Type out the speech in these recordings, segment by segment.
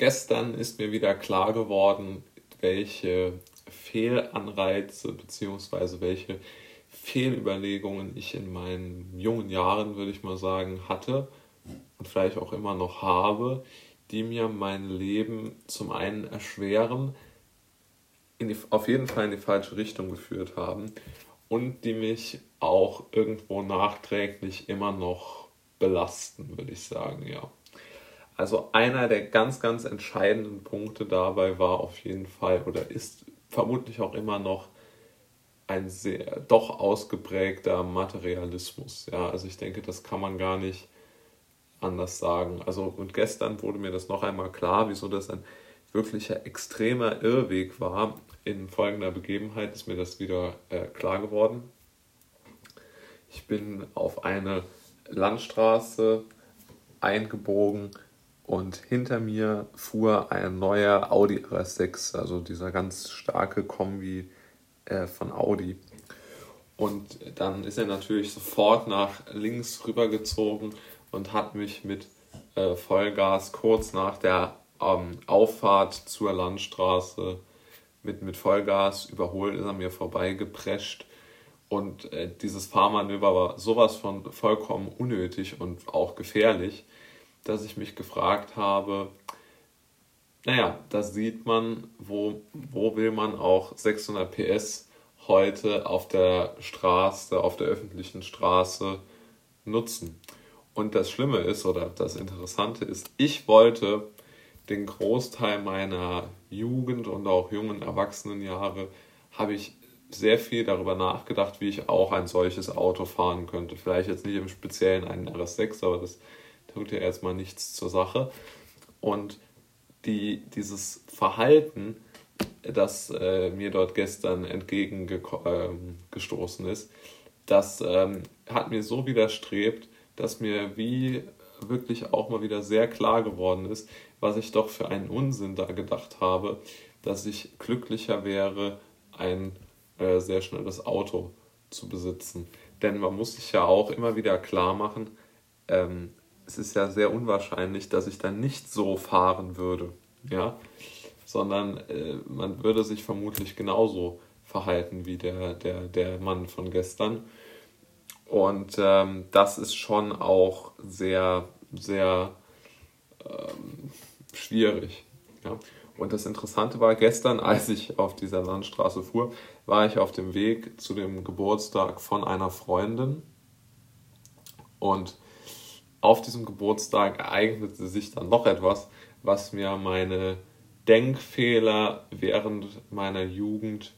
gestern ist mir wieder klar geworden, welche Fehlanreize bzw. welche Fehlüberlegungen ich in meinen jungen Jahren, würde ich mal sagen, hatte und vielleicht auch immer noch habe, die mir mein Leben zum einen erschweren, die, auf jeden Fall in die falsche Richtung geführt haben und die mich auch irgendwo nachträglich immer noch belasten, würde ich sagen, ja. Also einer der ganz, ganz entscheidenden Punkte dabei war auf jeden Fall oder ist vermutlich auch immer noch ein sehr doch ausgeprägter Materialismus. Ja, also ich denke, das kann man gar nicht anders sagen. Also und gestern wurde mir das noch einmal klar, wieso das ein wirklicher extremer Irrweg war. In folgender Begebenheit ist mir das wieder äh, klar geworden. Ich bin auf eine Landstraße eingebogen und hinter mir fuhr ein neuer Audi RS6, also dieser ganz starke Kombi äh, von Audi. Und dann ist er natürlich sofort nach links rübergezogen und hat mich mit äh, Vollgas kurz nach der ähm, Auffahrt zur Landstraße mit, mit Vollgas überholt, ist er mir vorbeigeprescht. Und äh, dieses Fahrmanöver war sowas von vollkommen unnötig und auch gefährlich dass ich mich gefragt habe, naja, da sieht man, wo, wo will man auch 600 PS heute auf der Straße, auf der öffentlichen Straße nutzen. Und das Schlimme ist, oder das Interessante ist, ich wollte den Großteil meiner Jugend und auch jungen Erwachsenenjahre, habe ich sehr viel darüber nachgedacht, wie ich auch ein solches Auto fahren könnte. Vielleicht jetzt nicht im Speziellen einen RS6, aber das tut ja erstmal nichts zur Sache. Und die, dieses Verhalten, das äh, mir dort gestern entgegengestoßen ähm, ist, das ähm, hat mir so widerstrebt, dass mir wie wirklich auch mal wieder sehr klar geworden ist, was ich doch für einen Unsinn da gedacht habe, dass ich glücklicher wäre, ein äh, sehr schnelles Auto zu besitzen. Denn man muss sich ja auch immer wieder klar machen, ähm, es ist ja sehr unwahrscheinlich, dass ich dann nicht so fahren würde, ja, sondern äh, man würde sich vermutlich genauso verhalten wie der, der, der Mann von gestern. Und ähm, das ist schon auch sehr, sehr ähm, schwierig. Ja? Und das Interessante war, gestern, als ich auf dieser Landstraße fuhr, war ich auf dem Weg zu dem Geburtstag von einer Freundin. Und auf diesem Geburtstag ereignete sich dann noch etwas, was mir meine Denkfehler während meiner Jugend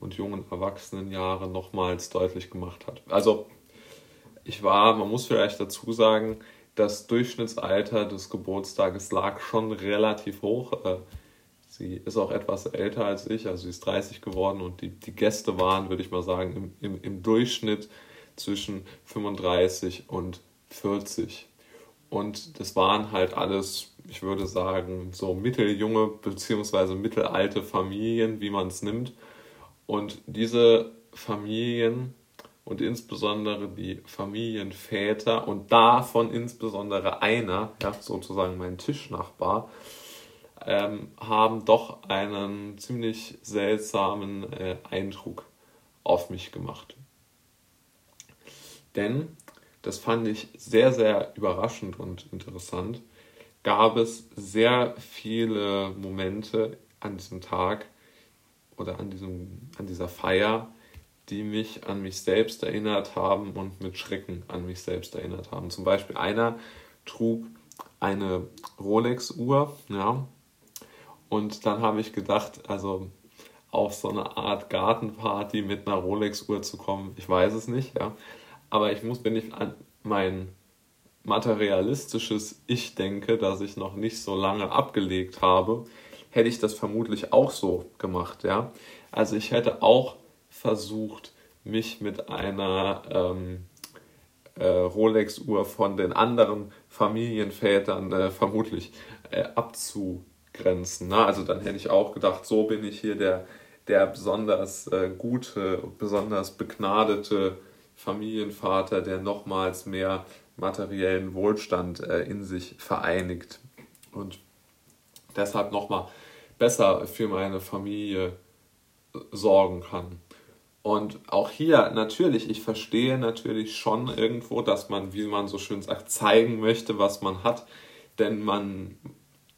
und jungen Erwachsenenjahre nochmals deutlich gemacht hat. Also ich war, man muss vielleicht dazu sagen, das Durchschnittsalter des Geburtstages lag schon relativ hoch. Äh, sie ist auch etwas älter als ich, also sie ist 30 geworden und die, die Gäste waren, würde ich mal sagen, im, im, im Durchschnitt zwischen 35 und 40. Und das waren halt alles, ich würde sagen, so mitteljunge bzw. mittelalte Familien, wie man es nimmt. Und diese Familien und insbesondere die Familienväter und davon insbesondere einer, ja, sozusagen mein Tischnachbar, ähm, haben doch einen ziemlich seltsamen äh, Eindruck auf mich gemacht. Denn das fand ich sehr, sehr überraschend und interessant, gab es sehr viele Momente an diesem Tag oder an, diesem, an dieser Feier, die mich an mich selbst erinnert haben und mit Schrecken an mich selbst erinnert haben. Zum Beispiel einer trug eine Rolex-Uhr, ja, und dann habe ich gedacht, also auf so eine Art Gartenparty mit einer Rolex-Uhr zu kommen, ich weiß es nicht, ja, aber ich muss, wenn ich an mein materialistisches Ich denke, das ich noch nicht so lange abgelegt habe, hätte ich das vermutlich auch so gemacht, ja. Also ich hätte auch versucht, mich mit einer ähm, äh, Rolex-Uhr von den anderen Familienvätern äh, vermutlich äh, abzugrenzen. Ne? Also dann hätte ich auch gedacht, so bin ich hier der, der besonders äh, gute, besonders begnadete Familienvater, der nochmals mehr materiellen Wohlstand äh, in sich vereinigt. Und deshalb nochmal besser für meine Familie sorgen kann. Und auch hier natürlich, ich verstehe natürlich schon irgendwo, dass man, wie man so schön sagt, zeigen möchte, was man hat. Denn man,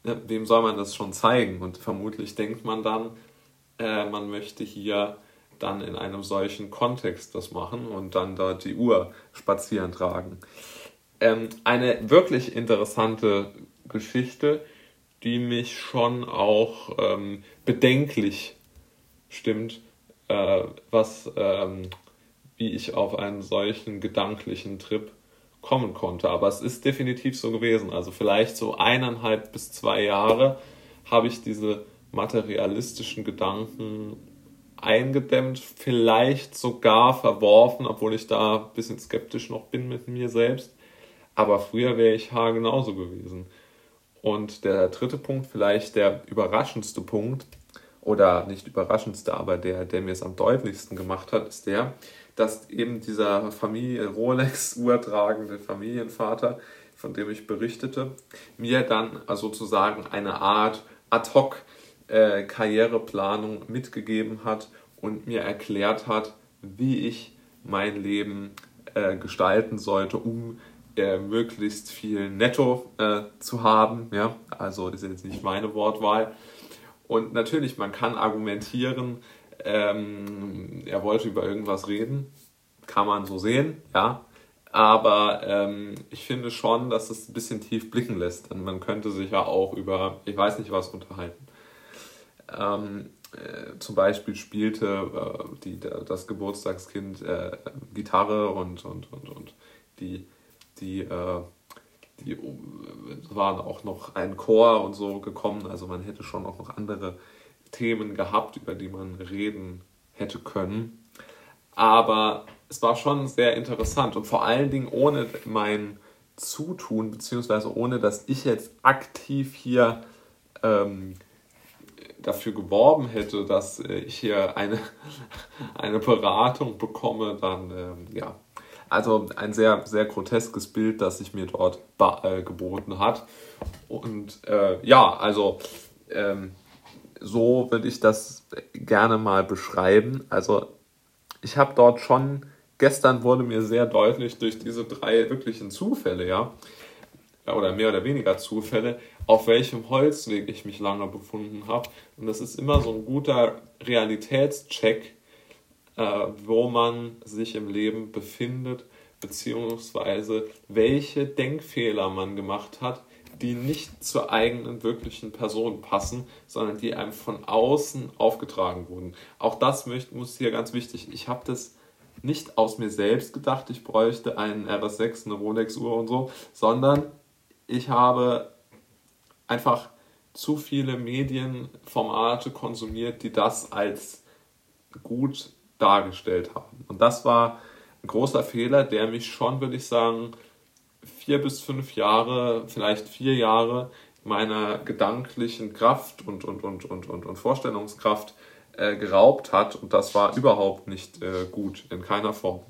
wem soll man das schon zeigen? Und vermutlich denkt man dann, äh, man möchte hier dann in einem solchen Kontext das machen und dann dort die Uhr spazieren tragen. Ähm, eine wirklich interessante Geschichte, die mich schon auch ähm, bedenklich stimmt, äh, was, ähm, wie ich auf einen solchen gedanklichen Trip kommen konnte. Aber es ist definitiv so gewesen. Also vielleicht so eineinhalb bis zwei Jahre habe ich diese materialistischen Gedanken eingedämmt, vielleicht sogar verworfen, obwohl ich da ein bisschen skeptisch noch bin mit mir selbst. Aber früher wäre ich Haar genauso gewesen. Und der dritte Punkt, vielleicht der überraschendste Punkt, oder nicht überraschendste, aber der, der mir es am deutlichsten gemacht hat, ist der, dass eben dieser Familie Rolex-Uhr tragende Familienvater, von dem ich berichtete, mir dann sozusagen eine Art Ad-Hoc äh, Karriereplanung mitgegeben hat und mir erklärt hat, wie ich mein Leben äh, gestalten sollte, um äh, möglichst viel Netto äh, zu haben. Ja? Also das ist jetzt nicht meine Wortwahl, und natürlich, man kann argumentieren, ähm, er wollte über irgendwas reden, kann man so sehen, ja. Aber ähm, ich finde schon, dass es ein bisschen tief blicken lässt. Und man könnte sich ja auch über, ich weiß nicht was, unterhalten. Ähm, äh, zum Beispiel spielte äh, die, das Geburtstagskind äh, Gitarre und, und, und, und die, die äh, die äh, waren auch noch ein Chor und so gekommen. Also man hätte schon auch noch andere Themen gehabt, über die man reden hätte können. Aber es war schon sehr interessant und vor allen Dingen ohne mein Zutun, beziehungsweise ohne dass ich jetzt aktiv hier ähm, dafür geworben hätte, dass äh, ich hier eine, eine Beratung bekomme, dann ähm, ja, also ein sehr, sehr groteskes Bild, das sich mir dort äh, geboten hat. Und äh, ja, also ähm, so würde ich das gerne mal beschreiben. Also ich habe dort schon, gestern wurde mir sehr deutlich durch diese drei wirklichen Zufälle, ja, oder mehr oder weniger Zufälle, auf welchem Holzweg ich mich lange befunden habe. Und das ist immer so ein guter Realitätscheck, äh, wo man sich im Leben befindet, beziehungsweise welche Denkfehler man gemacht hat, die nicht zur eigenen wirklichen Person passen, sondern die einem von außen aufgetragen wurden. Auch das muss hier ganz wichtig. Ich habe das nicht aus mir selbst gedacht, ich bräuchte einen RS6, eine Rolex-Uhr und so, sondern ich habe einfach zu viele Medienformate konsumiert, die das als gut dargestellt haben. Und das war ein großer Fehler, der mich schon, würde ich sagen, vier bis fünf Jahre, vielleicht vier Jahre meiner gedanklichen Kraft und, und, und, und, und, und Vorstellungskraft äh, geraubt hat. Und das war überhaupt nicht äh, gut, in keiner Form.